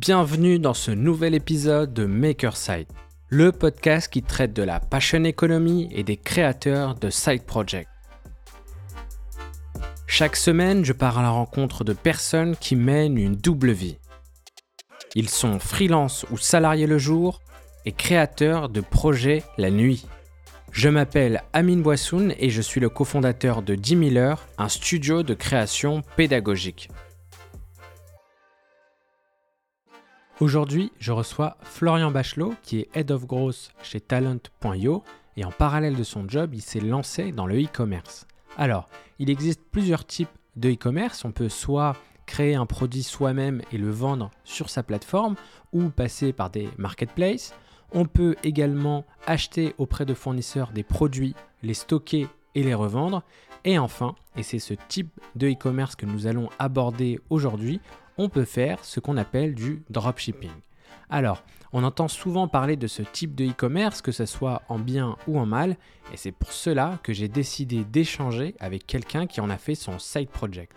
Bienvenue dans ce nouvel épisode de Makerside, le podcast qui traite de la passion economy et des créateurs de side projects. Chaque semaine, je pars à la rencontre de personnes qui mènent une double vie. Ils sont freelance ou salariés le jour et créateurs de projets la nuit. Je m'appelle Amine Boissoun et je suis le cofondateur de 10 000 heures, un studio de création pédagogique. Aujourd'hui, je reçois Florian Bachelot, qui est Head of Growth chez Talent.io, et en parallèle de son job, il s'est lancé dans le e-commerce. Alors, il existe plusieurs types de e-commerce. On peut soit créer un produit soi-même et le vendre sur sa plateforme, ou passer par des marketplaces. On peut également acheter auprès de fournisseurs des produits, les stocker et les revendre. Et enfin, et c'est ce type de e-commerce que nous allons aborder aujourd'hui, on peut faire ce qu'on appelle du dropshipping. Alors, on entend souvent parler de ce type de e-commerce, que ce soit en bien ou en mal, et c'est pour cela que j'ai décidé d'échanger avec quelqu'un qui en a fait son side project.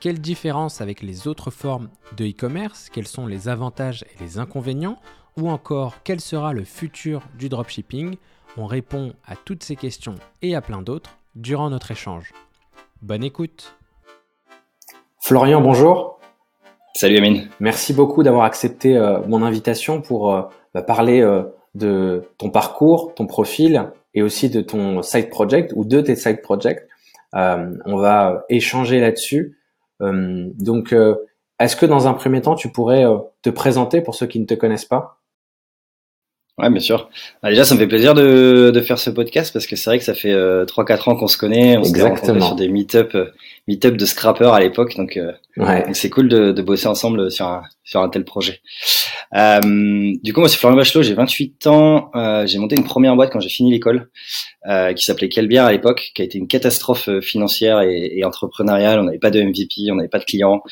Quelle différence avec les autres formes de e-commerce? Quels sont les avantages et les inconvénients? Ou encore, quel sera le futur du dropshipping? On répond à toutes ces questions et à plein d'autres durant notre échange. Bonne écoute Florian, bonjour Salut Amine. Merci beaucoup d'avoir accepté euh, mon invitation pour euh, bah, parler euh, de ton parcours, ton profil et aussi de ton side project ou de tes side projects. on va échanger là-dessus. donc, est-ce que dans un premier temps, tu pourrais te présenter pour ceux qui ne te connaissent pas? Ouais, bien sûr. Bah, déjà, ça me fait plaisir de, de faire ce podcast parce que c'est vrai que ça fait euh, 3-4 ans qu'on se connaît. On rencontrés sur des meet-up euh, meet de scrappers à l'époque. Donc, euh, ouais. c'est cool de, de, bosser ensemble sur un, sur un tel projet. Euh, du coup, moi, c'est Florian Bachelot. J'ai 28 ans. Euh, j'ai monté une première boîte quand j'ai fini l'école qui s'appelait Kelbière à l'époque, qui a été une catastrophe financière et, et entrepreneuriale. On n'avait pas de MVP, on n'avait pas de clients.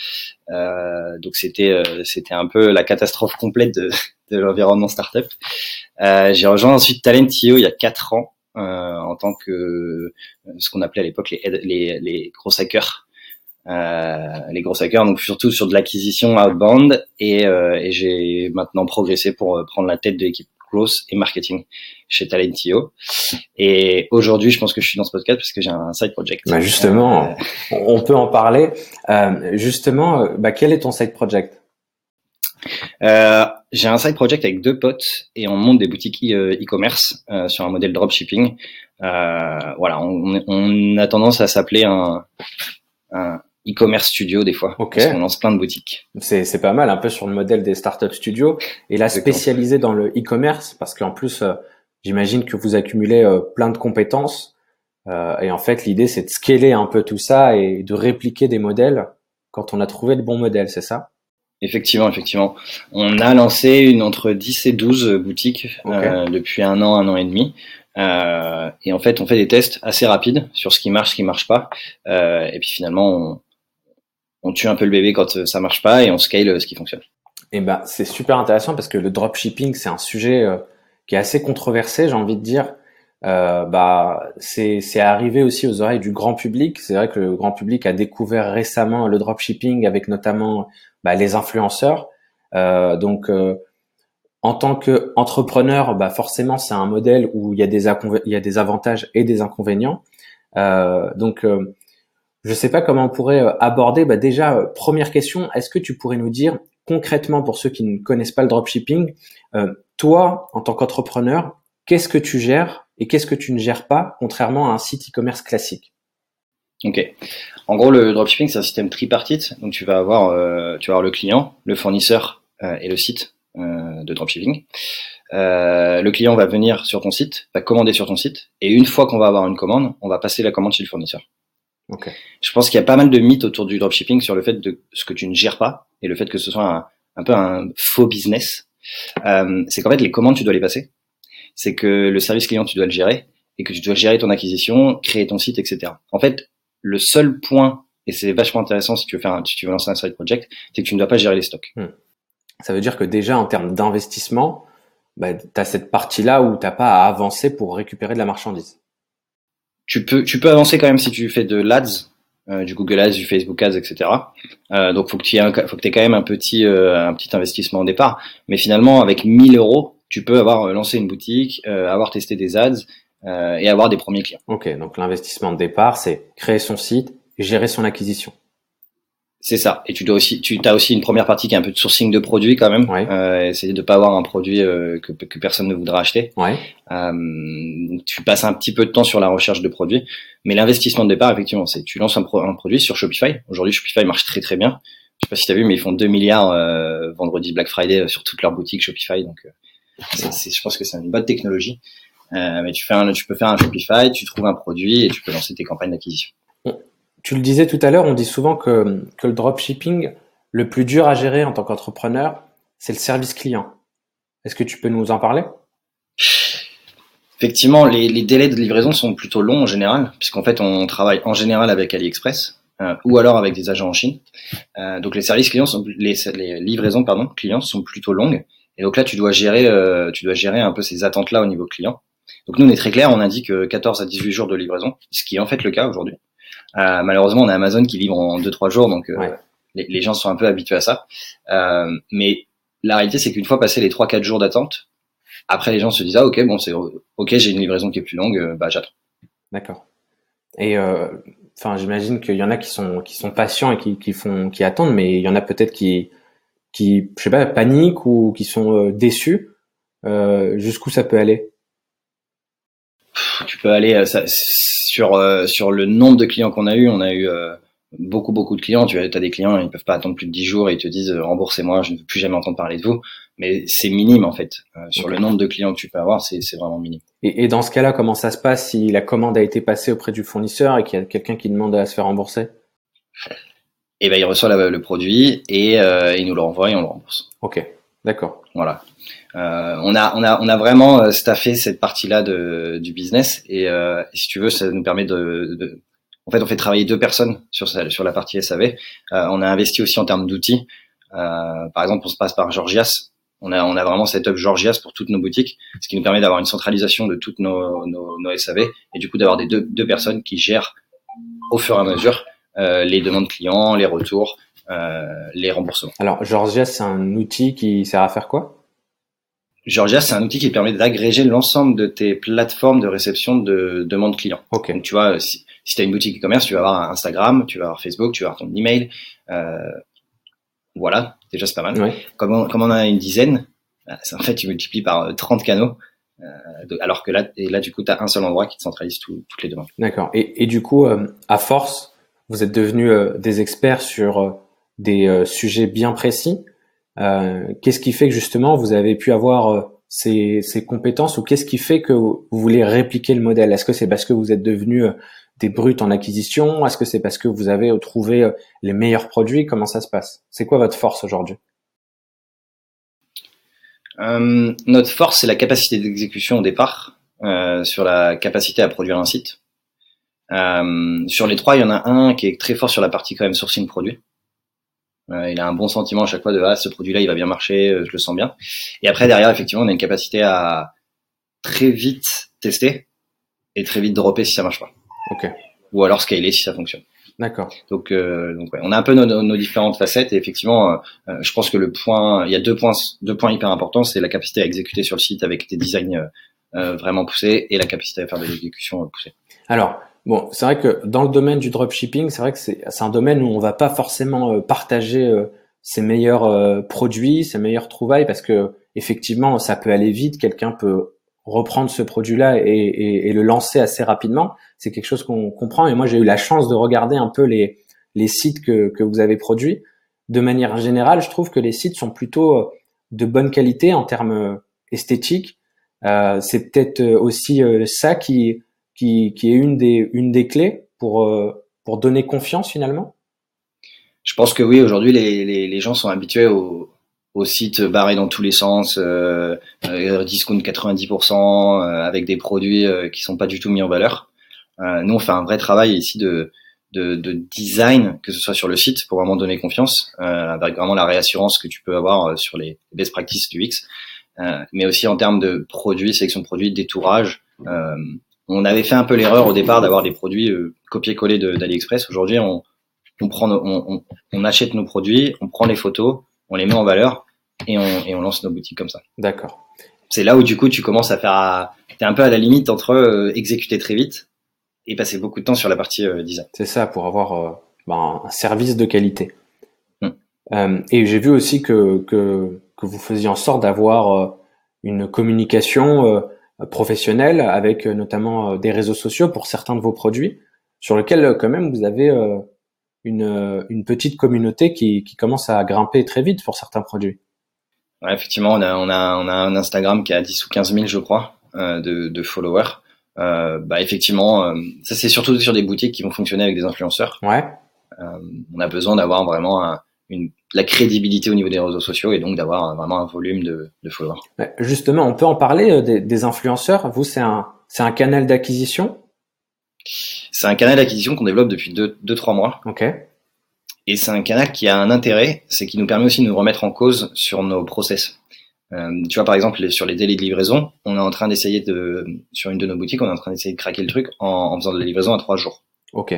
donc, c'était c'était un peu la catastrophe complète de de l'environnement startup. Euh, j'ai rejoint ensuite Talent.io il y a quatre ans euh, en tant que euh, ce qu'on appelait à l'époque les, les, les, gros hackers. Euh, les gros hackers, donc surtout sur de l'acquisition outbound, et, euh, et j'ai maintenant progressé pour prendre la tête de l'équipe growth et marketing chez Talent.io. Et aujourd'hui, je pense que je suis dans ce podcast parce que j'ai un side project. Bah justement, on peut en parler. Euh, justement, bah, quel est ton side project? Euh, j'ai un side project avec deux potes et on monte des boutiques e- e-commerce euh, sur un modèle dropshipping. Euh, voilà, on, on, a tendance à s'appeler un, un e-commerce studio des fois. Ok. Parce qu'on lance plein de boutiques. C'est, pas mal, un peu sur le modèle des startup studios. Et là, spécialisé dans le e-commerce, parce qu'en plus, euh, j'imagine que vous accumulez euh, plein de compétences. Euh, et en fait, l'idée, c'est de scaler un peu tout ça et de répliquer des modèles quand on a trouvé le bon modèle, c'est ça? Effectivement, effectivement. On a lancé une entre 10 et 12 boutiques euh, depuis un an, un an et demi. Euh, et en fait, on fait des tests assez rapides sur ce qui marche, ce qui marche pas. Euh, et puis finalement, on, tue un peu le bébé quand ça marche pas et on scale ce qui fonctionne. Eh ben, c'est super intéressant parce que le dropshipping, c'est un sujet euh, qui est assez controversé, j'ai envie de dire. Euh, bah, c'est arrivé aussi aux oreilles du grand public. C'est vrai que le grand public a découvert récemment le dropshipping avec notamment bah, les influenceurs. Euh, donc, euh, en tant qu'entrepreneur, bah, forcément, c'est un modèle où il y a des, il y a des avantages et des inconvénients. Euh, donc, je ne sais pas comment on pourrait aborder. Bah, déjà, première question, est-ce que tu pourrais nous dire concrètement, pour ceux qui ne connaissent pas le dropshipping, toi, en tant qu'entrepreneur, qu'est-ce que tu gères et qu'est-ce que tu ne gères pas, contrairement à un site e-commerce classique? Ok. En gros, le dropshipping, c'est un système tripartite. Donc, tu vas avoir, euh, le client, le fournisseur euh, et le site euh, de dropshipping. le client va venir sur ton site, va commander sur ton site, et une fois qu'on va avoir une commande, on va passer la commande chez le fournisseur. Okay. Je pense qu'il y a pas mal de mythes autour du dropshipping sur le fait de ce que tu ne gères pas et le fait que ce soit un, un peu un faux business. c'est qu'en fait, les commandes, tu dois les passer. C'est que le service client, tu dois le gérer et que tu dois gérer ton acquisition, créer ton site, etc. En fait, le seul point, et c'est vachement intéressant si tu veux faire, un, si tu veux lancer un side project, c'est que tu ne dois pas gérer les stocks. Hmm. Ça veut dire que déjà en termes d'investissement, bah, tu as cette partie-là où t'as pas à avancer pour récupérer de la marchandise. Tu peux, tu peux avancer quand même si tu fais de l'ADS, du Google Ads, du Facebook Ads, etc. donc faut que tu aies, faut que aies quand même un petit, un petit investissement au départ. Mais finalement, avec 1000 euros, tu peux avoir lancé une boutique, avoir testé des ads et avoir des premiers clients. Ok, donc l'investissement de départ, c'est créer son site, gérer son acquisition. C'est ça. Et tu dois aussi, tu as aussi une première partie qui est un peu de sourcing de produits quand même. Ouais. Euh, essayer de pas avoir un produit euh, que, que personne ne voudra acheter. Ouais. Euh, tu passes un petit peu de temps sur la recherche de produits, mais l'investissement de départ, effectivement, c'est tu lances un, un produit sur Shopify. Aujourd'hui, Shopify marche très très bien. Je sais pas si tu as vu, mais ils font 2 milliards euh, vendredi Black Friday euh, sur toutes leurs boutiques Shopify. Donc, euh, c'est, je pense que c'est une bonne technologie. mais tu fais un, tu peux faire un Shopify, tu trouves un produit et tu peux lancer tes campagnes d'acquisition. Tu le disais tout à l'heure, on dit souvent que, que le dropshipping, le plus dur à gérer en tant qu'entrepreneur, c'est le service client. Est-ce que tu peux nous en parler? Effectivement, les, délais de livraison sont plutôt longs en général, puisqu'en fait, on travaille en général avec AliExpress euh, ou alors avec des agents en Chine. Euh, donc les services clients sont les, les, livraisons pardon clients sont plutôt longues. Et donc là, tu dois gérer, euh, tu dois gérer un peu ces attentes là au niveau client. Donc nous, on est très clair, on indique 14 à 18 jours de livraison, ce qui est en fait le cas aujourd'hui. Euh, malheureusement, on a Amazon qui livre en 2-3 jours, donc euh, les, les, gens sont un peu habitués à ça. Euh, mais la réalité, c'est qu'une fois passé les 3-4 jours d'attente, après les gens se disent ah ok bon c'est ok j'ai une livraison qui est plus longue, bah j'attends. D'accord. Et enfin j'imagine qu'il y en a qui sont qui sont patients et qui, qui font qui attendent, mais il y en a peut-être qui qui je sais pas paniquent ou qui sont déçus. Jusqu'où ça peut aller? Tu peux aller ça, sur euh, sur le nombre de clients qu'on a eu, on a eu euh, beaucoup beaucoup de clients. Tu as, des clients, ils peuvent pas attendre plus de 10 jours et ils te disent euh, remboursez-moi, je ne veux plus jamais entendre parler de vous. Mais c'est minime en fait. sur le nombre de clients que tu peux avoir, c'est vraiment minime. Et, et, dans ce cas-là, comment ça se passe si la commande a été passée auprès du fournisseur et qu'il y a quelqu'un qui demande à se faire rembourser? Et eh ben il reçoit le produit et il nous le renvoie et on le rembourse. Ok, d'accord. Voilà. Euh, on a on a on a vraiment euh, staffé cette partie-là du business et, euh, si tu veux, ça nous permet de, de, en fait, on fait travailler deux personnes sur sur la partie SAV. Euh, on a investi aussi en termes d'outils. Euh, par exemple, on se passe par Georgias. On a on a vraiment setup Georgias pour toutes nos boutiques, ce qui nous permet d'avoir une centralisation de toutes nos, nos, nos SAV et du coup d'avoir des deux, deux personnes qui gèrent au fur et à mesure les demandes clients, les retours, les remboursements. Alors Georgias, c'est un outil qui sert à faire quoi? Georgia, c'est un outil qui permet d'agréger l'ensemble de tes plateformes de réception de demandes clients. Ok. Donc tu vois, si, si tu as une boutique e-commerce, tu vas avoir Instagram, tu vas avoir Facebook, tu vas avoir ton email. Euh, voilà, déjà c'est pas mal. Ouais. Comme, on, comme on a une dizaine, bah, en fait tu multiplies par 30 euh, canaux. Euh, alors que là, et là du coup, tu as un seul endroit qui te centralise toutes les demandes. D'accord. Et, et, du coup, euh, à force, vous êtes devenus euh, des experts sur des sujets bien précis. Euh, qu'est-ce qui fait que justement vous avez pu avoir euh, ces, ces, compétences ou qu'est-ce qui fait que vous voulez répliquer le modèle? Est-ce que c'est parce que vous êtes devenu euh, des brutes en acquisition? Est-ce que c'est parce que vous avez trouvé les meilleurs produits? Comment ça se passe? C'est quoi votre force aujourd'hui? Euh, Notre force, c'est la capacité d'exécution au départ, euh, sur la capacité à produire un site. Euh, sur les trois, il y en a un qui est très fort sur la partie quand même sourcing produit. Euh, il a un bon sentiment à chaque fois de ah ce produit-là il va bien marcher, euh, je le sens bien. Et après derrière effectivement on a une capacité à très vite tester et très vite dropper si ça marche pas. Ok. Ou alors scaler si ça fonctionne. D'accord. Donc, euh, donc ouais, on a un peu nos, nos, différentes facettes et effectivement, euh, je pense que le point, il y a deux points, deux points hyper importants, c'est la capacité à exécuter sur le site avec des designs euh, vraiment poussés et la capacité à faire de l'exécution poussée. Alors, Bon, c'est vrai que dans le domaine du dropshipping, c'est vrai que c'est un domaine où on va pas forcément euh, partager euh, ses meilleurs euh, produits, ses meilleures trouvailles, parce que effectivement, ça peut aller vite. Quelqu'un peut reprendre ce produit-là et, le lancer assez rapidement. C'est quelque chose qu'on comprend. Et moi, j'ai eu la chance de regarder un peu les, les sites que, que vous avez produits. De manière générale, je trouve que les sites sont plutôt de bonne qualité en termes esthétiques. c'est peut-être aussi ça qui qui, qui est une des, une des clés pour, euh, pour donner confiance finalement? Je pense que oui, aujourd'hui les, les, les, gens sont habitués aux, aux sites barrés dans tous les sens, euh, euh discount 90%, euh, avec des produits euh, qui sont pas du tout mis en valeur. nous, on fait un vrai travail ici de, de, de, design, que ce soit sur le site, pour vraiment donner confiance, avec vraiment la réassurance que tu peux avoir sur les best practices du X, mais aussi en termes de produits, sélection de produits, détourage. Euh, on avait fait un peu l'erreur au départ d'avoir des produits euh, copier-coller d'AliExpress. Aujourd'hui, on, on prend, on, on, achète nos produits, on prend les photos, on les met en valeur et on, et on lance nos boutiques comme ça. D'accord. C'est là où du coup tu commences à faire, t'es un peu à la limite entre euh, exécuter très vite et passer beaucoup de temps sur la partie euh, design. C'est ça pour avoir ben, un service de qualité. Hmm. et j'ai vu aussi que, que, que vous faisiez en sorte d'avoir une communication professionnelle avec notamment des réseaux sociaux pour certains de vos produits sur lesquels quand même vous avez une, une petite communauté qui, qui commence à grimper très vite pour certains produits. Ouais, effectivement, on a, on, a, on a un Instagram qui a 10 ou 15 000, je crois, euh, de, de followers. Euh, bah effectivement, euh, ça c'est surtout sur des boutiques qui vont fonctionner avec des influenceurs. Ouais. Euh, on a besoin d'avoir vraiment une, la crédibilité au niveau des réseaux sociaux et donc d'avoir vraiment un volume de, de followers. Justement, on peut en parler euh, des, des influenceurs. Vous, c'est un, c'est un canal d'acquisition? C'est un canal d'acquisition qu'on développe depuis 2-3 mois. Ok. Et c'est un canal qui a un intérêt, c'est qu'il nous permet aussi de nous remettre en cause sur nos process. Euh, tu vois, par exemple, sur les délais de livraison, on est en train d'essayer de, sur une de nos boutiques, on est en train d'essayer de craquer le truc en, en faisant de la livraison à 3 jours. Ok.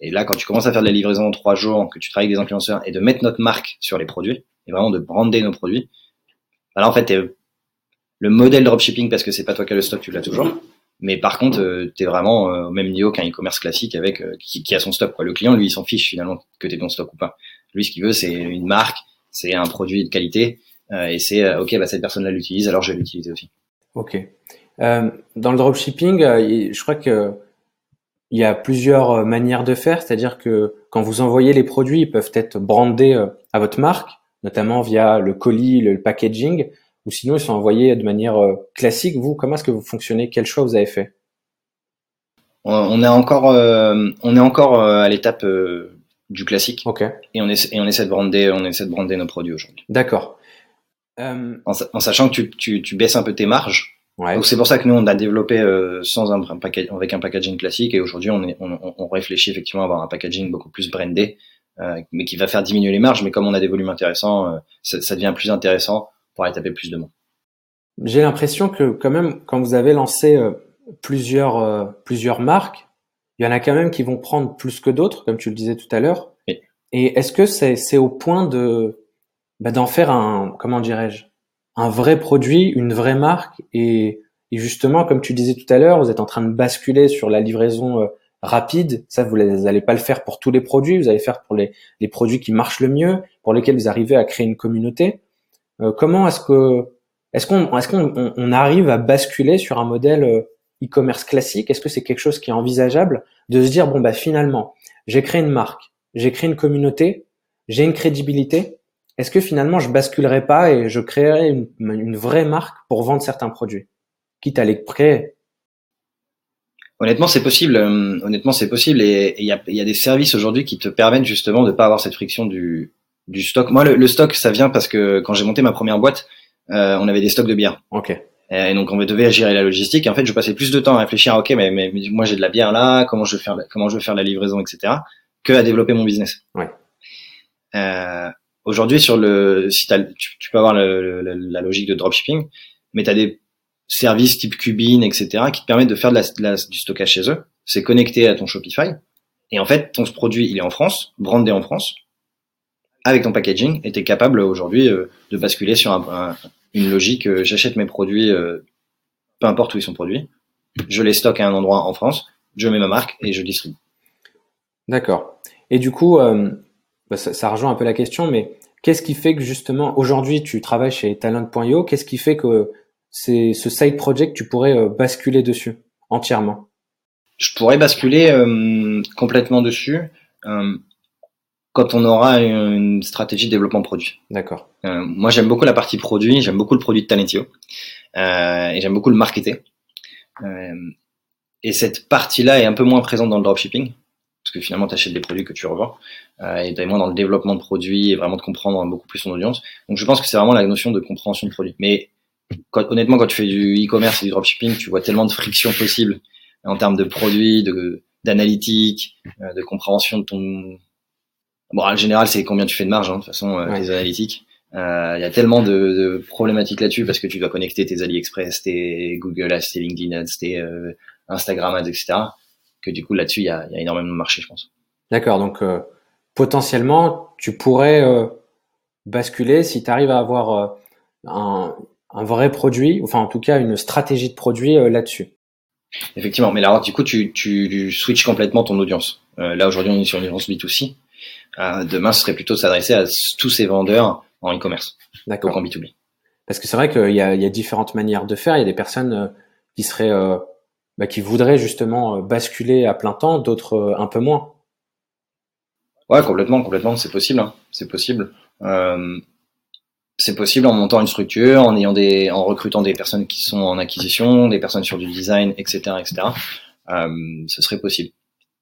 Et là, quand tu commences à faire de la livraison en 3 jours, que tu travailles avec des influenceurs et de mettre notre marque sur les produits, et vraiment de brander nos produits, alors bah en fait, le modèle dropshipping, parce que c'est pas toi qui as le stock, tu l'as toujours. Mais par contre, euh, tu es vraiment euh, au même niveau qu'un e-commerce classique avec euh, qui, a son stock. Quoi. Le client, lui, il s'en fiche finalement que tu ton stock ou pas. Lui, ce qu'il veut, c'est une marque, c'est un produit de qualité, et c'est ok, bah, cette personne-là l'utilise, alors je vais l'utiliser aussi. Ok. dans le dropshipping, je crois que il y a plusieurs manières de faire, c'est-à-dire que quand vous envoyez les produits, ils peuvent être brandés à votre marque, notamment via le colis, le packaging ou sinon ils sont envoyés de manière euh, classique. Vous, comment est-ce que vous fonctionnez? Quel choix vous avez fait? On est encore, euh, on est encore euh, à l'étape du classique. Ok. Et on, essaie, et on essaie de brander, on essaie de brander nos produits aujourd'hui. D'accord. En, sachant que tu, tu, tu, baisses un peu tes marges. Ouais. Donc c'est pour ça que nous on a développé sans un, avec un packaging classique et aujourd'hui on, on, on, réfléchit effectivement à avoir un packaging beaucoup plus brandé, mais qui va faire diminuer les marges. Mais comme on a des volumes intéressants, ça, ça devient plus intéressant pour aller taper plus de mots. J'ai l'impression que quand même, quand vous avez lancé euh, plusieurs euh, plusieurs marques, il y en a quand même qui vont prendre plus que d'autres, comme tu le disais tout à l'heure. Et est-ce que c'est c'est au point de bah, d'en faire un comment dirais-je un vrai produit, une vraie marque et, et justement comme tu disais tout à l'heure, vous êtes en train de basculer sur la livraison euh, rapide. Ça, vous n'allez pas le faire pour tous les produits, vous allez faire pour les, les produits qui marchent le mieux, pour lesquels vous arrivez à créer une communauté. Euh, comment est-ce que est-ce qu'on est-ce qu'on on arrive à basculer sur un modèle euh, e-commerce classique? Est-ce que c'est quelque chose qui est envisageable de se dire bon bah finalement j'ai créé une marque, j'ai créé une communauté, j'ai une crédibilité. Est-ce que finalement je basculerai pas et je créerai une, une vraie marque pour vendre certains produits, quitte à les créer? Honnêtement, c'est possible. Euh, honnêtement, c'est possible. Et il y a, y a, des services aujourd'hui qui te permettent justement de pas avoir cette friction du, du stock. Moi, le, stock, ça vient parce que quand j'ai monté ma première boîte, euh, on avait des stocks de bière. Ok. Et donc on devait gérer la logistique. Et en fait, je passais plus de temps à réfléchir à ok, mais, mais, moi j'ai de la bière là, comment je vais faire, comment je vais faire la livraison, etc., que à développer mon business. Ouais. Euh, Aujourd'hui, sur le, si tu, tu peux avoir la logique de dropshipping, mais tu as des services type Cubine, etc., qui te permettent de faire du stockage chez eux. C'est connecté à ton Shopify. Et en fait, ton produit, il est en France, brandé en France avec ton packaging, et tu es capable aujourd'hui euh, de basculer sur une logique, euh, j'achète mes produits, euh, peu importe où ils sont produits, je les stocke à un endroit en France, je mets ma marque et je distribue. D'accord. Et du coup, bah, ça, rejoint un peu la question, mais qu'est-ce qui fait que justement, aujourd'hui, tu travailles chez Talent.io, qu'est-ce qui fait que c'est ce side project, tu pourrais basculer dessus entièrement? Je pourrais basculer complètement dessus quand on aura une stratégie de développement produit. D'accord. Euh, moi, j'aime beaucoup la partie produit, j'aime beaucoup le produit de Talentio, euh, et j'aime beaucoup le marketer. Euh, et cette partie-là est un peu moins présente dans le dropshipping, parce que finalement, tu achètes des produits que tu revends, euh, et tu moins dans le développement de produits et vraiment de comprendre beaucoup plus son audience. Donc, je pense que c'est vraiment la notion de compréhension de produit. Mais quand, honnêtement, quand tu fais du e-commerce et du dropshipping, tu vois tellement de frictions possibles en termes de produits, de d'analytique, euh, de compréhension de ton Bon, en général, c'est combien tu fais de marge, hein, de toute façon, euh, les analytiques. Euh, il y a tellement de, de problématiques là-dessus parce que tu dois connecter tes AliExpress, tes Google Ads, tes LinkedIn Ads, tes, euh, Instagram ads, etc. Que du coup là-dessus, il y a, y a, énormément de marché, je pense. D'accord. Donc potentiellement, tu pourrais basculer si tu arrives à avoir un, un, vrai produit, enfin en tout cas une stratégie de produit là-dessus. Effectivement, mais là, du coup, tu, tu switches complètement ton audience. Euh, là, aujourd'hui, on est sur une audience B2C. Euh, demain, ce serait plutôt de s'adresser à tous ces vendeurs en e-commerce. D'accord. en B2B. Parce que c'est vrai qu'il y a, il y a différentes manières de faire. Il y a des personnes euh, qui seraient, euh, bah, qui voudraient justement basculer à plein temps, d'autres un peu moins. Ouais, complètement, complètement. C'est possible. Hein. C'est possible. Euh, c'est possible en montant une structure, en ayant des, en recrutant des personnes qui sont en acquisition, des personnes sur du design, etc., etc. Euh, ce serait possible,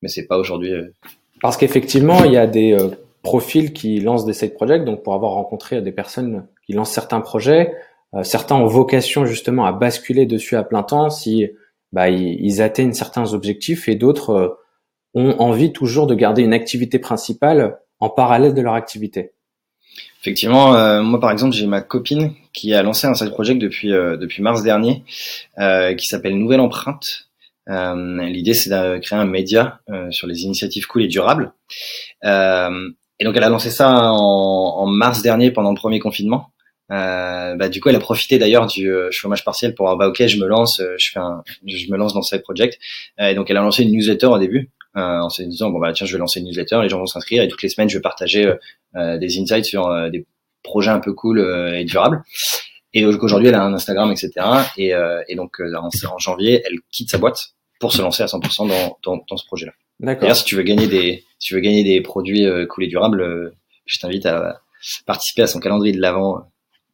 mais c'est pas aujourd'hui. Euh. Parce qu'effectivement, il y a des euh, profils qui lancent des side projects. Donc, pour avoir rencontré des personnes qui lancent certains projets, euh, certains ont vocation justement à basculer dessus à plein temps si bah, ils, atteignent certains objectifs, et d'autres ont envie toujours de garder une activité principale en parallèle de leur activité. Effectivement, euh, moi par exemple, j'ai ma copine qui a lancé un side project depuis euh, depuis mars dernier, euh, qui s'appelle Nouvelle Empreinte. L'idée, c'est de créer un média sur les initiatives cool et durables. et donc, elle a lancé ça en, en mars dernier pendant le premier confinement. Bah, du coup, elle a profité d'ailleurs du chômage partiel pour bah ok, je me lance, je fais un, je me lance dans ce side project. et donc, elle a lancé une newsletter au début euh, en se disant bon bah tiens je vais lancer une newsletter, les gens vont s'inscrire et toutes les semaines je vais partager euh, euh, des insights sur des projets un peu cool et durables. Et aujourd'hui elle a un Instagram etc. Et, et donc en, en, janvier elle quitte sa boîte pour se lancer à 100% dans, dans, dans ce projet-là. D'ailleurs si tu veux gagner des si tu veux gagner des produits cool et durables, je t'invite à participer à son calendrier de l'avant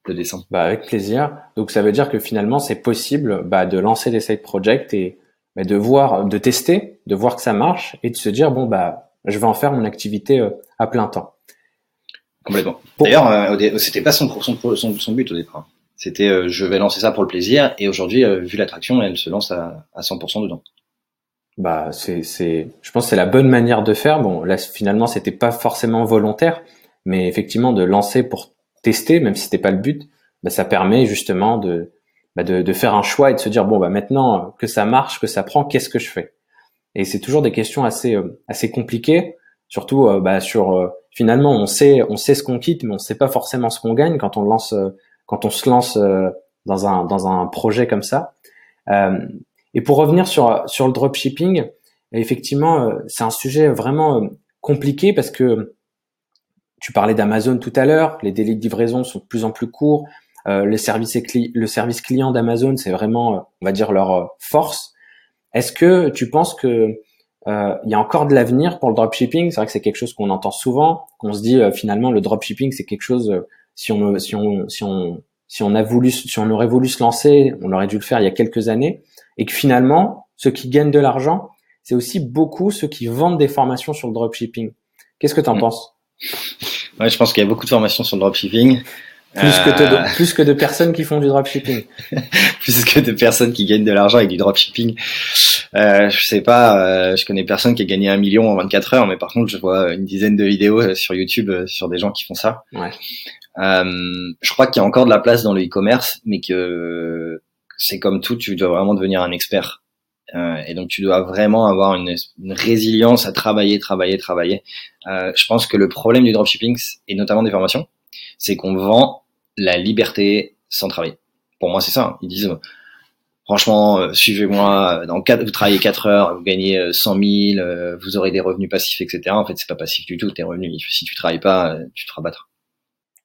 de décembre. Bah avec plaisir. Donc ça veut dire que finalement c'est possible bah, de lancer des side projects et mais de voir, de tester, de voir que ça marche et de se dire bon bah je vais en faire mon activité euh, à plein temps. Complètement. D'ailleurs, euh, c'était pas son, son, son, but au départ. C'était euh, je vais lancer ça pour le plaisir et aujourd'hui, vu l'attraction, elle se lance à, à 100% dedans. Bah c'est c'est, je pense que c'est la bonne manière de faire. Bon là finalement c'était pas forcément volontaire, mais effectivement de lancer pour tester, même si c'était pas le but, bah, ça permet justement de bah de, de, faire un choix et de se dire bon bah maintenant que ça marche, que ça prend, qu'est-ce que je fais? Et c'est toujours des questions assez euh, assez compliquées, surtout euh, bah, sur euh, finalement on sait on sait ce qu'on quitte, mais on sait pas forcément ce qu'on gagne quand on lance quand on se lance dans un dans un projet comme ça. et pour revenir sur sur le dropshipping, effectivement c'est un sujet vraiment compliqué parce que tu parlais d'Amazon tout à l'heure, les délais de livraison sont de plus en plus courts. Euh, le service le service client d'Amazon, c'est vraiment, euh, on va dire, leur euh, force. Est-ce que tu penses que il y a encore de l'avenir pour le dropshipping? C'est vrai que c'est quelque chose qu'on entend souvent, qu'on se dit finalement le dropshipping c'est quelque chose si on si on si on si on a voulu si on aurait voulu se lancer, on aurait dû le faire il y a quelques années, et que finalement ceux qui gagnent de l'argent, c'est aussi beaucoup ceux qui vendent des formations sur le dropshipping. Qu'est-ce que tu en mmh. penses? Ouais, je pense qu'il y a beaucoup de formations sur le dropshipping. Plus, que de, euh. plus que de personnes qui font du dropshipping. plus que de personnes qui gagnent de l'argent avec du dropshipping. Euh, je sais pas, euh, je connais personne qui a gagné un million en 24 heures, mais par contre, je vois une dizaine de vidéos euh, sur YouTube sur des gens qui font ça. Ouais. je crois qu'il y a encore de la place dans le e-commerce, mais que c'est comme tout, tu dois vraiment devenir un expert. Et donc, tu dois vraiment avoir une, résilience à travailler, travailler, travailler. je pense que le problème du dropshipping, et notamment des formations, c'est qu'on vend la liberté sans travailler. Pour moi, c'est ça. Hein. Ils disent, franchement, euh, suivez-moi, dans quatre, vous travaillez 4 heures, vous gagnez 100 euh, 000, euh, vous aurez des revenus passifs, etc. En fait, c'est pas passif du tout, tes revenus. Si tu travailles pas, tu te rabattras.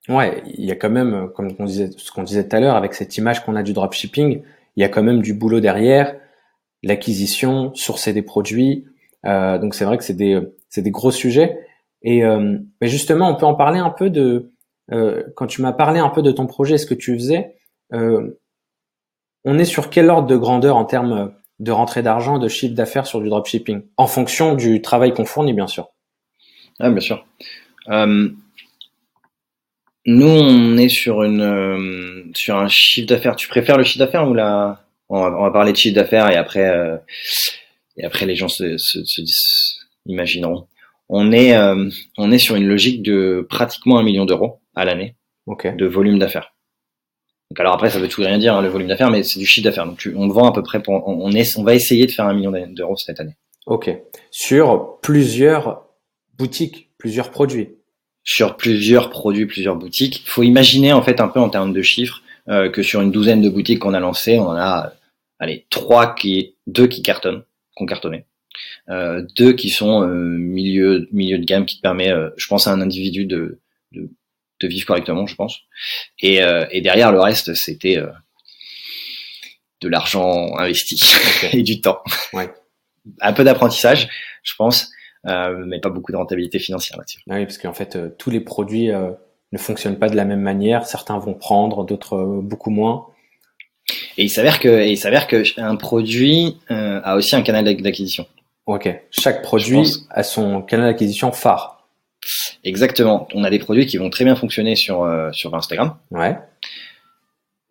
Ouais, il y a quand même, comme on ce qu'on disait tout à l'heure, avec cette image qu'on a du dropshipping, il y a quand même du boulot derrière, l'acquisition, sourcer des produits. Euh, donc c'est vrai que c'est des, c'est gros sujets. Et mais justement, on peut en parler un peu de euh, quand tu m'as parlé un peu de ton projet, ce que tu faisais, euh, on est sur quel ordre de grandeur en termes de rentrée d'argent, de chiffre d'affaires sur du dropshipping, en fonction du travail qu'on fournit, bien sûr? Ah, bien sûr. Euh, nous, on est sur sur un chiffre d'affaires. Tu préfères le chiffre d'affaires ou la on va, parler de chiffre d'affaires et après et après les gens se, se, se imagineront. On est on est sur une logique de pratiquement un million d'euros à l'année de volume d'affaires. Donc alors après, ça veut tout rien dire, hein, le volume d'affaires, mais c'est du chiffre d'affaires. Donc on vend à peu près, pour, on, est, on va essayer de faire un million d'euros cette année. Ok. Sur plusieurs boutiques, plusieurs produits. Sur plusieurs produits, plusieurs boutiques. Il faut imaginer en fait un peu en termes de chiffres euh, que sur une douzaine de boutiques qu'on a lancées, on en a, allez, trois qui, deux qui cartonnent, qu'on cartonné. Euh, deux qui sont euh, milieu milieu de gamme qui te permet, euh, je pense, à un individu de, de, de vivre correctement, je pense. Et, euh, et derrière le reste, c'était de l'argent investi et du temps. Ouais. un peu d'apprentissage, je pense, mais pas beaucoup de rentabilité financière là-dessus. Ah oui, parce qu'en fait, tous les produits ne fonctionnent pas de la même manière. Certains vont prendre, d'autres beaucoup moins. Et il s'avère que, il s'avère que un produit a aussi un canal d'acquisition. Ok. Chaque produit a son canal d'acquisition phare. Exactement. On a des produits qui vont très bien fonctionner sur, euh, sur Instagram. Ouais.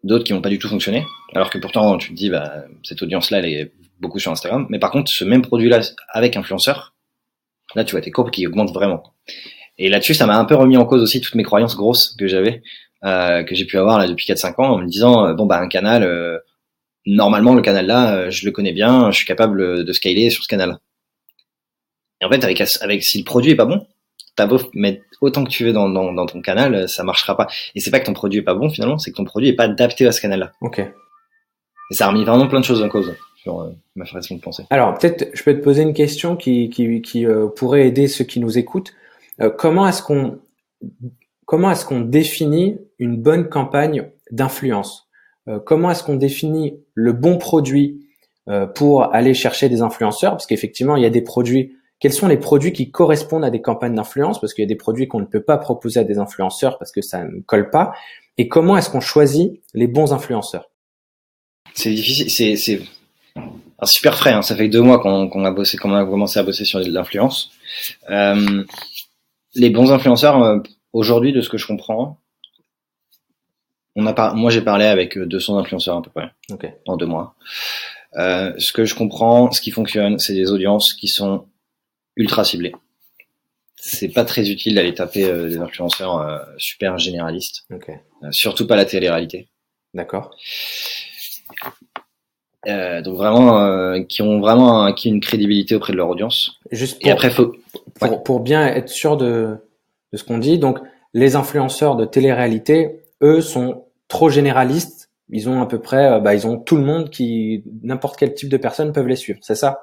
D'autres qui vont pas du tout fonctionner. Alors que pourtant, tu te dis, bah, cette audience-là, elle est beaucoup sur Instagram. Mais par contre, ce même produit-là, avec influenceur, là, tu vois tes courbes qui augmentent vraiment. Et là-dessus, ça m'a un peu remis en cause aussi toutes mes croyances grosses que j'avais, euh, que j'ai pu avoir là depuis 4-5 ans, en me disant, euh, bon, bah, un canal, euh, normalement, le canal là, je le connais bien, je suis capable de scaler sur ce canal. Et en fait, avec, avec si le produit est pas bon, t'as beau mettre autant que tu veux dans, dans, dans, ton canal, ça marchera pas. Et c'est pas que ton produit est pas bon finalement, c'est que ton produit est pas adapté à ce canal-là. Ok. Et ça a remis vraiment plein de choses en cause sur euh, ma façon de penser. Alors peut-être, je peux te poser une question qui, qui, qui euh, pourrait aider ceux qui nous écoutent. Euh, comment est-ce qu'on comment est-ce qu'on définit une bonne campagne d'influence? Comment est-ce qu'on définit le bon produit pour aller chercher des influenceurs? Parce qu'effectivement, il y a des produits quels sont les produits qui correspondent à des campagnes d'influence? Parce qu'il y a des produits qu'on ne peut pas proposer à des influenceurs parce que ça ne colle pas et comment est-ce qu'on choisit les bons influenceurs? C'est difficile, c'est c'est super frais. Hein. Ça fait deux mois qu'on a bossé, qu'on a commencé à bosser sur l'influence. Euh, les bons influenceurs, euh, aujourd'hui, de ce que je comprends, on a pas, moi j'ai parlé avec 200 influenceurs à peu près en deux mois. Euh, ce que je comprends, ce qui fonctionne, c'est des audiences qui sont ultra ciblé. C'est pas très utile d'aller taper euh, des influenceurs euh, super généralistes. Okay. Euh, surtout pas la télé-réalité. D'accord. Donc vraiment, qui ont vraiment acquis une crédibilité auprès de leur audience. Juste pour, Et après, faut... pour, pour bien être sûr de, de ce qu'on dit, donc les influenceurs de télé-réalité, eux, sont trop généralistes. Ils ont à peu près, bah, ils ont tout le monde qui, n'importe quel type de personnes peuvent les suivre. C'est ça?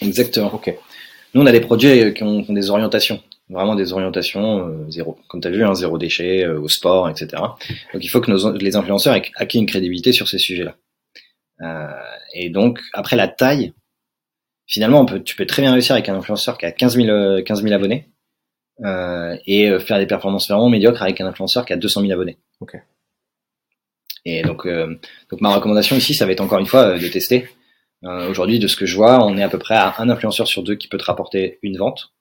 Exactement. Ok. Nous, on a des produits qui ont, des orientations, vraiment des orientations euh, zéro, comme tu as vu, hein, zéro déchet, euh, au sport, etc. Donc il faut que nos, les influenceurs aient acquis une crédibilité sur ces sujets-là. Euh, et donc, après la taille, finalement, on peut, tu peux très bien réussir avec un influenceur qui a 15 000, 15 000 abonnés euh, et euh, faire des performances vraiment médiocres avec un influenceur qui a 200 000 abonnés. Okay. Et donc, euh, donc ma recommandation ici, ça va être encore une fois de tester. Euh, aujourd'hui, de ce que je vois, on est à peu près à un influenceur sur deux qui peut te rapporter une vente.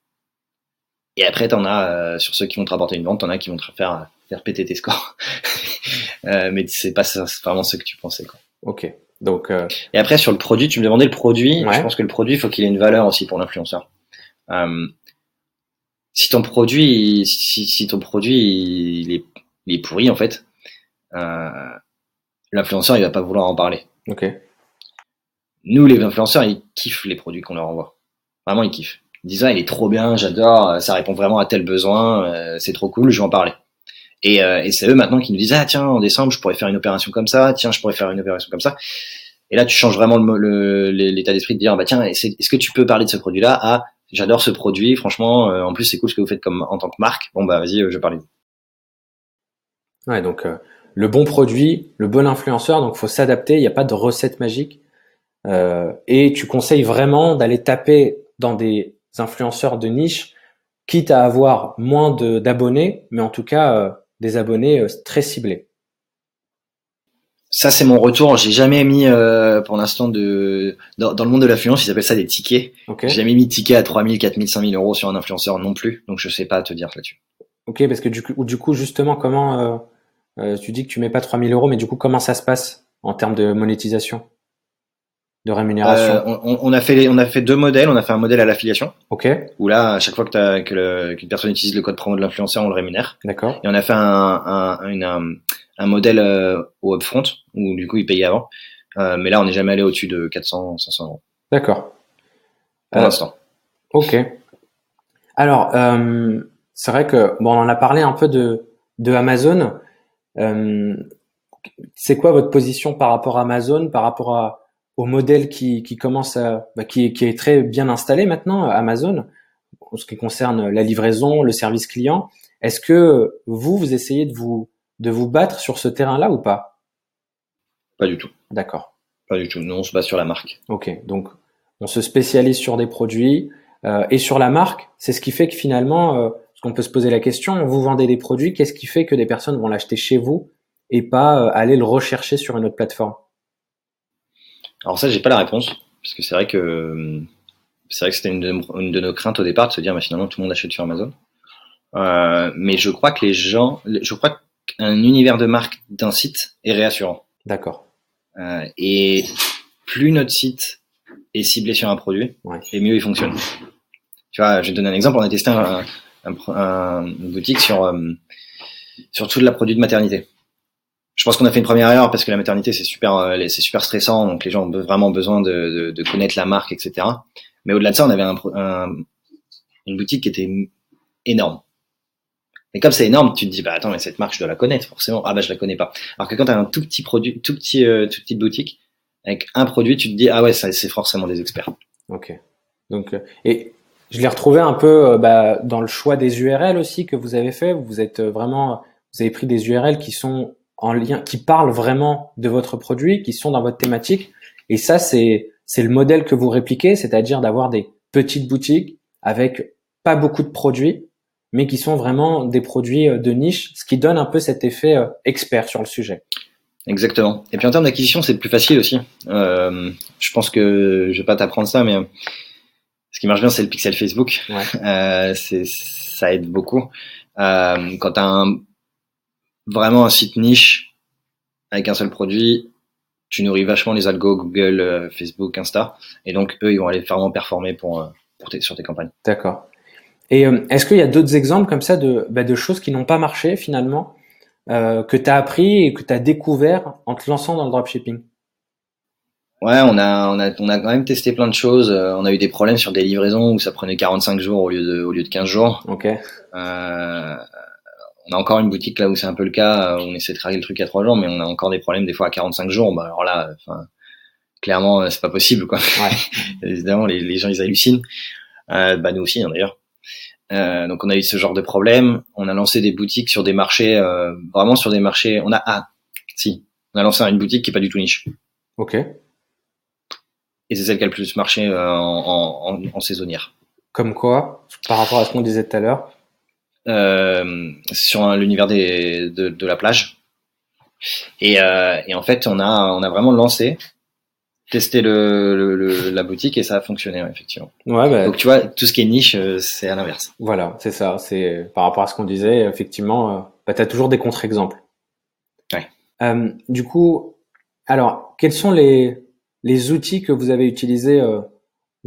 Et après, t'en as euh, sur ceux qui vont te rapporter une vente, t'en as qui vont te faire faire péter tes scores. euh, mais c'est pas vraiment ce que tu pensais. Quoi. Ok. Donc. Euh... Et après sur le produit, tu me demandais le produit. Je pense que le produit, il faut qu'il ait une valeur aussi pour l'influenceur. Euh, si ton produit, si, si ton produit il est, il est pourri en fait, euh, l'influenceur il va pas vouloir en parler. Ok nous, les influenceurs, ils kiffent les produits qu'on leur envoie. Vraiment, ils kiffent. Ils disent, ah, il est trop bien, j'adore, ça répond vraiment à tel besoin, euh, c'est trop cool, je vais en parler. Et, euh, et c'est eux maintenant qui nous disent, ah tiens, en décembre, je pourrais faire une opération comme ça, tiens, je pourrais faire une opération comme ça. Et là, tu changes vraiment l'état d'esprit de dire, bah tiens, est-ce que tu peux parler de ce produit-là? Ah, j'adore ce produit, franchement, euh, en plus c'est cool ce que vous faites comme en tant que marque. Bon bah vas-y, je parle. Ouais, donc le bon produit, le bon influenceur, donc faut s'adapter. Il n'y a pas de recette magique. Euh, et tu conseilles vraiment d'aller taper dans des influenceurs de niche, quitte à avoir moins d'abonnés, mais en tout cas euh, des abonnés euh, très ciblés. Ça c'est mon retour. J'ai jamais mis pour l'instant de dans, le monde de l'affluence, ils appellent ça des tickets. J'ai jamais mis de tickets à 3000, 4000, 5000 euros sur un influenceur non plus. Donc je sais pas te dire là-dessus. Ok, parce que du coup, du coup justement, comment tu dis que tu mets pas 3000 euros, mais du coup comment ça se passe en termes de monétisation? De rémunération euh, on, a fait on a fait deux modèles. On a fait un modèle à l'affiliation. Ok. Où là, à chaque fois que as, que qu'une personne utilise le code promo de l'influenceur, on le rémunère. D'accord. Et on a fait un, un, un modèle au upfront où du coup ils payaient avant. mais là, on n'est jamais allé au-dessus de 400, 500 euros. D'accord. Pour l'instant. Ok. Alors, c'est vrai que bon, on en a parlé un peu de de Amazon. c'est quoi votre position par rapport à Amazon, par rapport à au modèle qui, qui commence à, bah, qui, qui, est très bien installé maintenant, Amazon, en ce qui concerne la livraison, le service client. Est-ce que vous, vous essayez de vous, de vous battre sur ce terrain-là ou pas? Pas du tout. D'accord. Pas du tout. Nous, on se base sur la marque. Ok. Donc, on se spécialise sur des produits euh, et sur la marque. C'est ce qui fait que finalement, euh, parce qu'on peut se poser la question, vous vendez des produits, qu'est-ce qui fait que des personnes vont l'acheter chez vous et pas euh, aller le rechercher sur une autre plateforme? Alors ça, j'ai pas la réponse, parce que c'est vrai que c'est vrai que c'était une, de nos craintes au départ de se dire, mais finalement, tout le monde achète sur Amazon. Euh, mais je crois que les gens, je crois qu'un univers de marque d'un site est réassurant. D'accord. Euh, et plus notre site est ciblé sur un produit, et mieux il fonctionne. Tu vois, je vais te donner un exemple. On a testé un, une boutique sur euh, sur toute la produit de maternité je pense qu'on a fait une première erreur parce que la maternité c'est super euh, c'est super stressant donc les gens ont vraiment besoin de, de, connaître la marque etc mais au-delà de ça on avait un, une boutique qui était énorme. Et comme c'est énorme tu te dis bah attends mais cette marque je dois la connaître forcément. Ah bah je la connais pas. Alors que quand tu as un tout petit produit tout petit euh, toute petite boutique avec un produit tu te dis ah ouais ça c'est forcément des experts. Ok. Donc euh, et je l'ai retrouvé un peu bah, dans le choix des URL aussi que vous avez fait. Vous êtes vraiment vous avez pris des URL qui sont en lien, qui parlent vraiment de votre produit, qui sont dans votre thématique. Et ça, c'est c'est le modèle que vous répliquez, c'est-à-dire d'avoir des petites boutiques avec pas beaucoup de produits, mais qui sont vraiment des produits euh, de niche, ce qui donne un peu cet effet euh, expert sur le sujet. Exactement. Et puis en termes d'acquisition, c'est plus facile aussi. Euh, je pense que je vais pas t'apprendre ça, mais ce qui marche bien, c'est le pixel Facebook. Ouais. Euh, ça aide beaucoup. Euh, quand tu as un vraiment un site niche avec un seul produit, tu nourris vachement les algos Google, euh, Facebook, Insta, et donc eux, ils vont aller vraiment performer pour, euh, pour sur tes campagnes. D'accord. Et euh, est-ce qu'il y a d'autres exemples comme ça de, bah, de choses qui n'ont pas marché finalement, que tu as appris et que tu as découvert en te lançant dans le dropshipping? Ouais, on a, on a, on a quand même testé plein de choses. on a eu des problèmes sur des livraisons où ça prenait 45 jours au lieu de, au lieu de 15 jours. Ok. Euh, on a encore une boutique là où c'est un peu le cas, on essaie de travailler le truc à trois jours, mais on a encore des problèmes des fois à 45 jours. Bah alors là, enfin, clairement, euh, c'est pas possible quoi. Ouais. Évidemment, les, les, gens ils hallucinent. Euh, bah nous aussi hein, d'ailleurs. Euh, donc on a eu ce genre de problème. On a lancé des boutiques sur des marchés, euh, vraiment sur des marchés. On a ah si, on a lancé une boutique qui est pas du tout niche. Ok. Et c'est celle qui a le plus marché euh, en, en, en saisonnière. Comme quoi, par rapport à ce qu'on disait tout à l'heure euh, sur l'univers de, de, la plage. Et, euh, et, en fait, on a, on a vraiment lancé, testé le, le, la boutique et ça a fonctionné, effectivement. Ouais, bah, Donc tu vois, tout ce qui est niche, euh, c'est à l'inverse. Voilà, c'est ça. C'est par rapport à ce qu'on disait, effectivement, euh, bah, tu as toujours des contre-exemples. Ouais. Euh, du coup, alors, quels sont les, les outils que vous avez utilisés euh,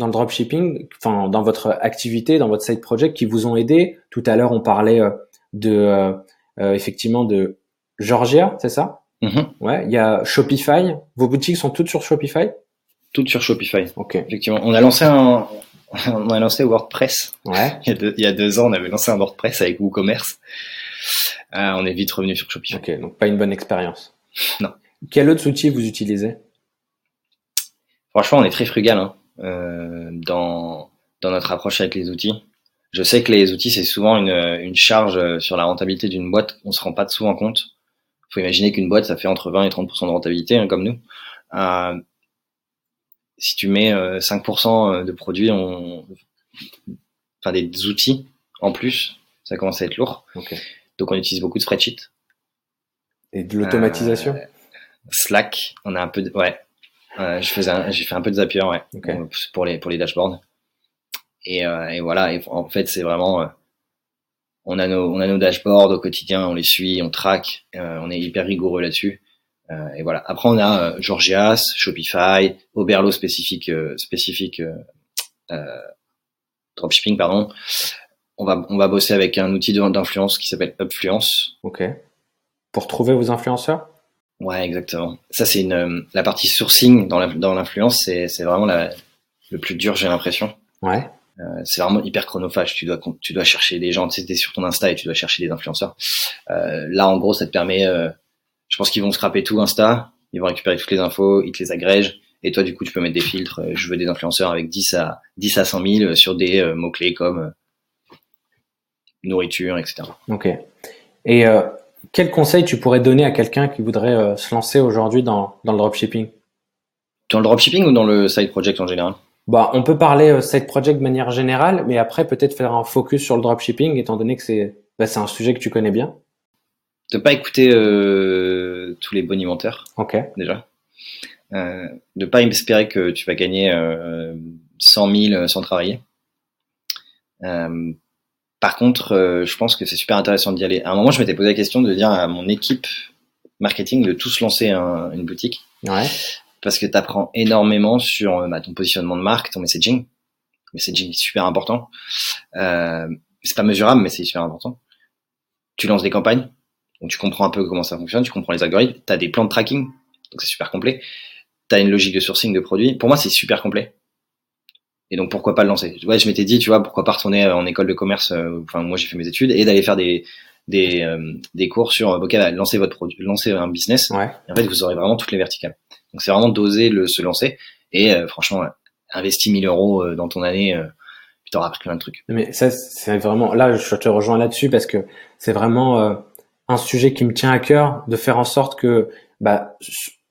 dans le dropshipping, enfin dans votre activité, dans votre side project, qui vous ont aidé. Tout à l'heure, on parlait euh, de euh, euh, effectivement de Georgia, c'est ça? Mm-hmm. Ouais. Il y a Shopify. Vos boutiques sont toutes sur Shopify? Toutes sur Shopify. Ok. Effectivement, on a lancé un, on a lancé WordPress. Ouais. il, y a deux, il y a deux ans, on avait lancé un WordPress avec WooCommerce. Euh, on est vite revenu sur Shopify. Ok, donc pas une bonne expérience. Non. Quel autre outil vous utilisez? Franchement, on est très frugal. Hein. Euh, dans, dans notre approche avec les outils. Je sais que les outils, c'est souvent une, une charge sur la rentabilité d'une boîte. On se rend pas souvent compte. Il faut imaginer qu'une boîte, ça fait entre 20 et 30% de rentabilité, hein, comme nous. Euh, si tu mets 5% euh, de produits, on... enfin des outils en plus, ça commence à être lourd. Donc on utilise beaucoup de spreadsheets. Et de l'automatisation? Euh, Slack, on a un peu de... Ouais, je faisais, j'ai fait un peu de Zapier, ouais, pour les pour les dashboards. Et, euh, et voilà, et en fait, c'est vraiment, euh, on a nos on a nos dashboards au quotidien, on les suit, on traque, euh, on est hyper rigoureux là-dessus. et voilà. Après, on a Georgias, Shopify, Oberlo spécifique spécifique dropshipping, pardon. On va on va bosser avec un outil d'influence qui s'appelle Upfluence. Ok. pour trouver vos influenceurs? Ouais, exactement. Ça, c'est une la partie sourcing dans l'influence, c'est c'est vraiment la, le plus dur, j'ai l'impression. Ouais. Euh, c'est vraiment hyper chronophage. Tu dois tu dois chercher des gens. Tu sais, sur ton Insta et tu dois chercher des influenceurs. Euh, là, en gros, ça te permet. Euh, je pense qu'ils vont scraper tout Insta. Ils vont récupérer toutes les infos, ils te les agrègent. Et toi, du coup, tu peux mettre des filtres. Je veux des influenceurs avec 10 à 10 à 100 000 sur des mots clés comme nourriture, etc. Ok. Et euh, quel conseil tu pourrais donner à quelqu'un qui voudrait euh, se lancer aujourd'hui dans, dans le dropshipping? Dans le dropshipping ou dans le side project en général? Bah, on peut parler euh, side project de manière générale, mais après peut-être faire un focus sur le dropshipping, étant donné que c'est bah, un sujet que tu connais bien. De pas écouter euh, tous les bonimenteurs. Ok. Déjà. De pas espérer que tu vas gagner euh, 100 000 sans travailler. Par contre, euh, je pense que c'est super intéressant d'y aller. À un moment, je m'étais posé la question de dire à mon équipe marketing de tous lancer une boutique. Ouais. Parce que tu apprends énormément sur euh, bah, ton positionnement de marque, ton messaging. Le messaging est super important. Euh, c'est pas mesurable, mais c'est super important. Tu lances des campagnes, donc tu comprends un peu comment ça fonctionne, tu comprends les algorithmes, tu as des plans de tracking, donc c'est super complet. Tu as une logique de sourcing de produits. Pour moi, c'est super complet. Et donc pourquoi pas le lancer? Ouais, je m'étais dit, tu vois, pourquoi pas retourner euh, en école de commerce. Euh, enfin, moi j'ai fait mes études et d'aller faire des des, euh, des cours sur ok, bah, lancer votre produit, lancer un business. Ouais. Et en fait, vous aurez vraiment toutes les verticales. Donc c'est vraiment d'oser le se lancer et franchement, investis 1000 euros dans ton année. tu auras appris plein de trucs. Mais ça, c'est vraiment là, je te rejoins là-dessus parce que c'est vraiment un sujet qui me tient à cœur de faire en sorte que bah,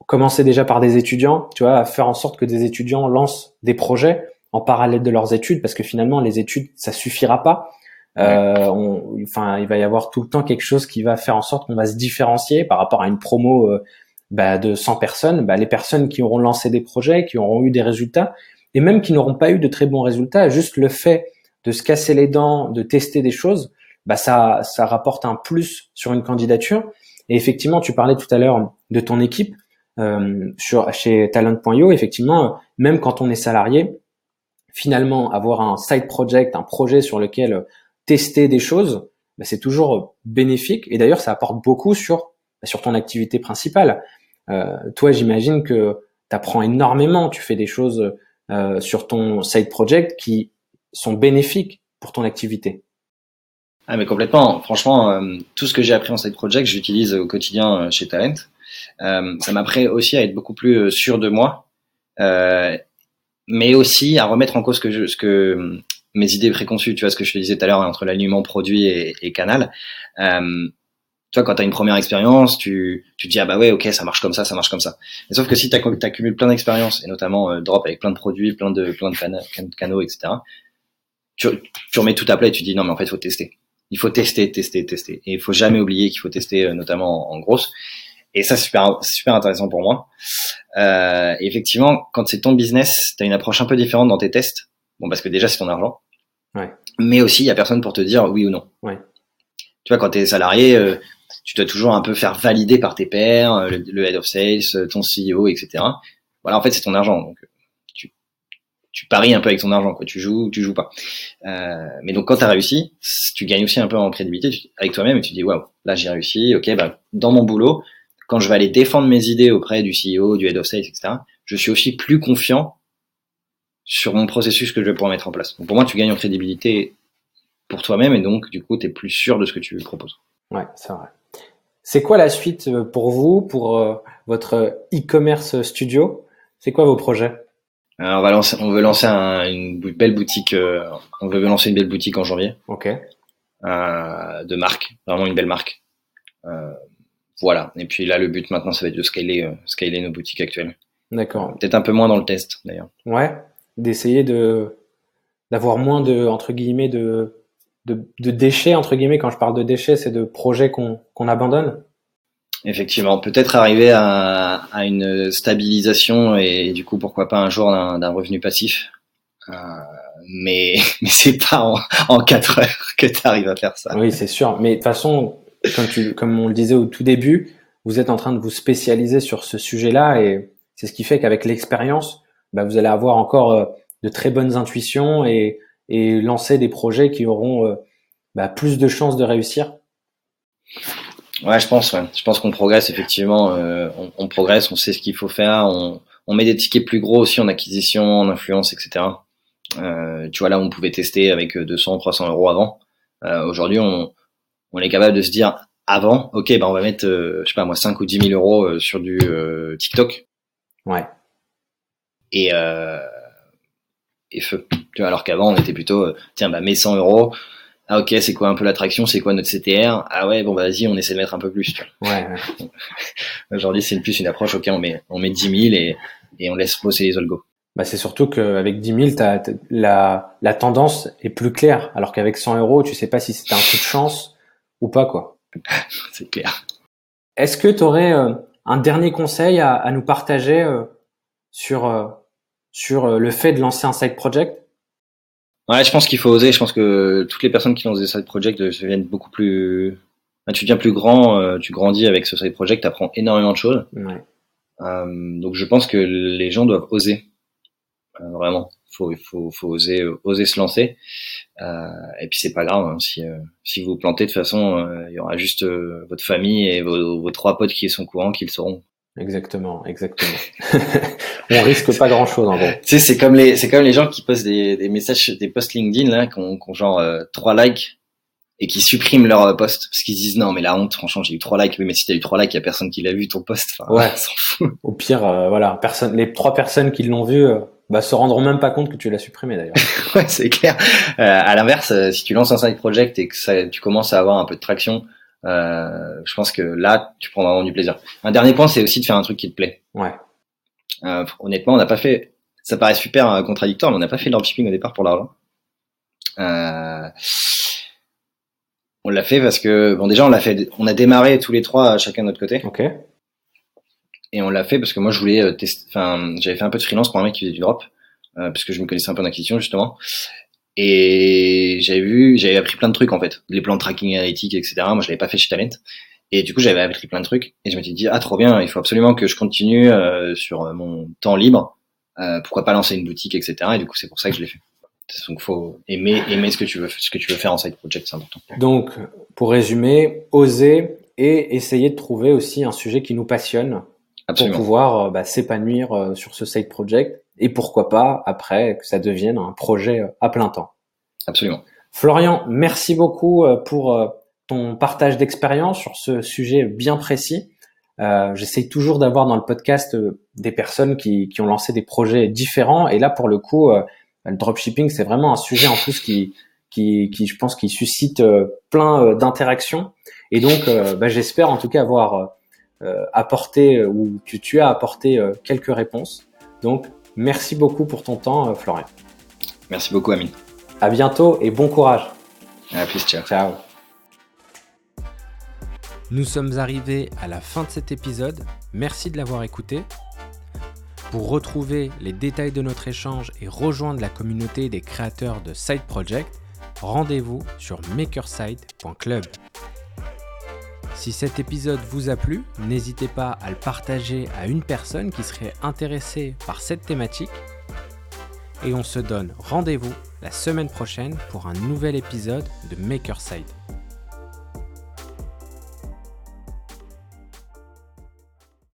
commencer déjà par des étudiants, tu vois, à faire en sorte que des étudiants lancent des projets en parallèle de leurs études, parce que finalement les études ça suffira pas. Euh, on, enfin, il va y avoir tout le temps quelque chose qui va faire en sorte qu'on va se différencier par rapport à une promo euh, bah, de 100 personnes. Bah, les personnes qui auront lancé des projets, qui auront eu des résultats, et même qui n'auront pas eu de très bons résultats, juste le fait de se casser les dents, de tester des choses, bah, ça, ça rapporte un plus sur une candidature. Et effectivement, tu parlais tout à l'heure de ton équipe euh, sur chez Talent.io. Effectivement, même quand on est salarié, finalement avoir un side project, un projet sur lequel euh, tester des choses, bah, c'est toujours bénéfique. Et d'ailleurs, ça apporte beaucoup sur bah, sur ton activité principale. Euh, toi, j'imagine que tu apprends énormément, tu fais des choses euh, sur ton side project qui sont bénéfiques pour ton activité. Ah mais complètement. Franchement, euh, tout ce que j'ai appris en side project, j'utilise au quotidien euh, chez Talent. Euh, ça m'apprend aussi à être beaucoup plus sûr de moi mais aussi à remettre en cause que je, ce que mes idées préconçues, tu vois ce que je te disais tout à l'heure entre l'alignement produit et, et canal. Euh, tu quand tu as une première expérience, tu, tu te dis ah bah ouais ok ça marche comme ça, ça marche comme ça. Mais sauf que si tu accumules plein d'expériences et notamment euh, drop avec plein de produits, plein de plein de canaux, etc. Tu, tu remets tout à plat et tu dis non mais en fait il faut tester. Il faut tester, tester, tester. Et il faut jamais oublier qu'il faut tester euh, notamment en, en grosse. Et ça, c'est super, super intéressant pour moi. Euh, effectivement, quand c'est ton business, tu as une approche un peu différente dans tes tests. Bon, parce que déjà, c'est ton argent. Ouais. Mais aussi, il y a personne pour te dire oui ou non. Ouais. Tu vois, quand tu es salarié, euh, tu dois toujours un peu faire valider par tes pairs, euh, le, head of sales, euh, ton CEO, etc. Voilà, en fait, c'est ton argent. Donc, tu, tu paries un peu avec ton argent. Quoi. Tu joues ou tu joues pas. Euh, mais donc, quand tu as réussi, tu gagnes aussi un peu en crédibilité avec toi-même et tu dis waouh, là j'ai réussi. Ok, bah dans mon boulot, quand je vais aller défendre mes idées auprès du CEO, du head of sales, etc., je suis aussi plus confiant sur mon processus que je vais pouvoir mettre en place. Donc pour moi, tu gagnes en crédibilité pour toi-même et donc du coup, tu es plus sûr de ce que tu proposes. Ouais, c'est vrai. C'est quoi la suite euh, pour vous, pour euh, votre e-commerce studio? C'est quoi vos projets? Euh, on, va lancer, on veut lancer une belle boutique. on veut lancer une belle boutique en janvier. Ok. de marque, vraiment une belle marque. Voilà. Et puis là, le but maintenant, ça va être de scaler, euh, scaler nos boutiques actuelles. D'accord. Peut-être un peu moins dans le test, d'ailleurs. Ouais. D'essayer de d'avoir moins de entre guillemets de, de, de déchets entre guillemets. Quand je parle de déchets, c'est de projets qu'on qu'on abandonne. Effectivement, peut-être arriver à, à, une stabilisation et, du coup pourquoi pas un jour d'un revenu passif. Euh, mais mais c'est pas en, en 4 heures que tu arrives à faire ça. Oui, c'est sûr. Mais de toute façon, comme, tu, comme on le disait au tout début, vous êtes en train de vous spécialiser sur ce sujet-là et c'est ce qui fait qu'avec l'expérience, bah, vous allez avoir encore euh, de très bonnes intuitions et, et lancer des projets qui auront euh, bah, plus de chances de réussir. Ouais, je pense. Ouais. Je pense qu'on progresse effectivement. on, progresse, on sait ce qu'il faut faire. On, on met des tickets plus gros aussi en acquisition, en influence, etc. Euh, tu vois, là, on pouvait tester avec 200, 300 euros avant. Euh, Aujourd'hui, on, on est capable de se dire, avant, ok, bah on va mettre, euh, je sais pas moi, 5 ou 10 000 euros euh, sur du euh, TikTok. Ouais. Et, et feu. Tu vois, alors qu'avant, on était plutôt, tiens, bah mets 100 euros. Ah ok, c'est quoi un peu l'attraction? C'est quoi notre CTR Ah ouais, bon bah vas-y, on essaie de mettre un peu plus. Tu vois. Ouais. Aujourd'hui, c'est plus une approche. Ok, on met on met 10 000 et et on laisse bosser les algos. Bah, c'est surtout qu'avec 10 000, la, la tendance est plus claire, alors qu'avec 100 euros, tu sais pas si c'était un coup de chance ou pas, quoi. c'est clair. Est-ce que tu aurais euh, un dernier conseil à, à nous partager euh, sur, euh, sur le fait de lancer un side project? Ouais, je pense qu'il faut oser. Je pense que toutes les personnes qui lancent des side projects deviennent beaucoup plus. tu deviens plus grand, tu grandis avec ce side project, tu apprends énormément de choses. Ouais. Euh, donc je pense que les gens doivent oser, euh, vraiment. Faut, faut, faut oser, oser se lancer. Euh, et puis c'est pas grave hein, si, si vous, plantez de toute façon, il y aura juste votre famille et vos, vos, trois potes qui sont courants qui le sauront. Exactement, exactement. on risque pas grand chose en gros. Tu sais, c'est comme les, c'est comme les gens qui postent des, des messages, des posts LinkedIn là, qui ont, genre trois likes et qui suppriment leur euh, post parce qu'ils disent non mais la honte franchement j'ai eu trois likes oui mais si t'as eu trois likes y a personne qui l'a vu ton post enfin, ouais au pire euh, voilà personne les trois personnes qui l'ont vu euh, bah se rendront même pas compte que tu l'as supprimé d'ailleurs. Ouais c'est clair. À l'inverse si tu lances un side project et que ça, tu commences à avoir un peu de traction je pense que là tu prends vraiment du plaisir. Un dernier point c'est aussi de faire un truc qui te plaît. Ouais. Honnêtement on n'a pas fait ça paraît super contradictoire mais on n'a pas fait de dropshipping au départ pour l'argent. Euh, on l'a fait parce que bon déjà on l'a fait, on a démarré tous les trois chacun de notre côté. Ok. Et on l'a fait parce que moi je voulais euh, tester. Enfin, j'avais fait un peu de freelance pour un mec qui faisait du drop euh, parce que je me connaissais un peu en acquisition justement. Et j'avais vu, j'avais appris plein de trucs en fait, les plans de tracking analytique, etc. Moi je l'avais pas fait chez Talent. Et du coup j'avais appris plein de trucs et je m'étais dit ah trop bien, il faut absolument que je continue euh, sur mon temps libre. pourquoi pas lancer une boutique, etc. Et du coup c'est pour ça que je l'ai fait. Donc faut aimer aimer ce que tu veux ce que tu veux faire en side project, c'est important. Donc pour résumer, oser et essayer de trouver aussi un sujet qui nous passionne pour pouvoir euh, bah, s'épanouir euh, sur ce side project et pourquoi pas après que ça devienne un projet euh, à plein temps. Absolument. Florian, merci beaucoup pour ton partage d'expérience sur ce sujet bien précis. Euh, J'essaye toujours d'avoir dans le podcast des personnes qui, qui, ont lancé des projets différents et là pour le coup le dropshipping, c'est vraiment un sujet en plus qui, qui, qui je pense, qui suscite euh, plein euh, d'interactions. Et donc, euh, bah, j'espère en tout cas avoir apporté ou tu, tu as apporté quelques réponses. Donc, merci beaucoup pour ton temps, Florian. Merci beaucoup, Amine. À bientôt et bon courage. À plus, ciao. Ciao. Nous sommes arrivés à la fin de cet épisode. Merci de l'avoir écouté. Pour retrouver les détails de notre échange et rejoindre la communauté des créateurs de Side Project, rendez-vous sur makerside.club. Si cet épisode vous a plu, n'hésitez pas à le partager à une personne qui serait intéressée par cette thématique. Et on se donne rendez-vous la semaine prochaine pour un nouvel épisode de Makerside.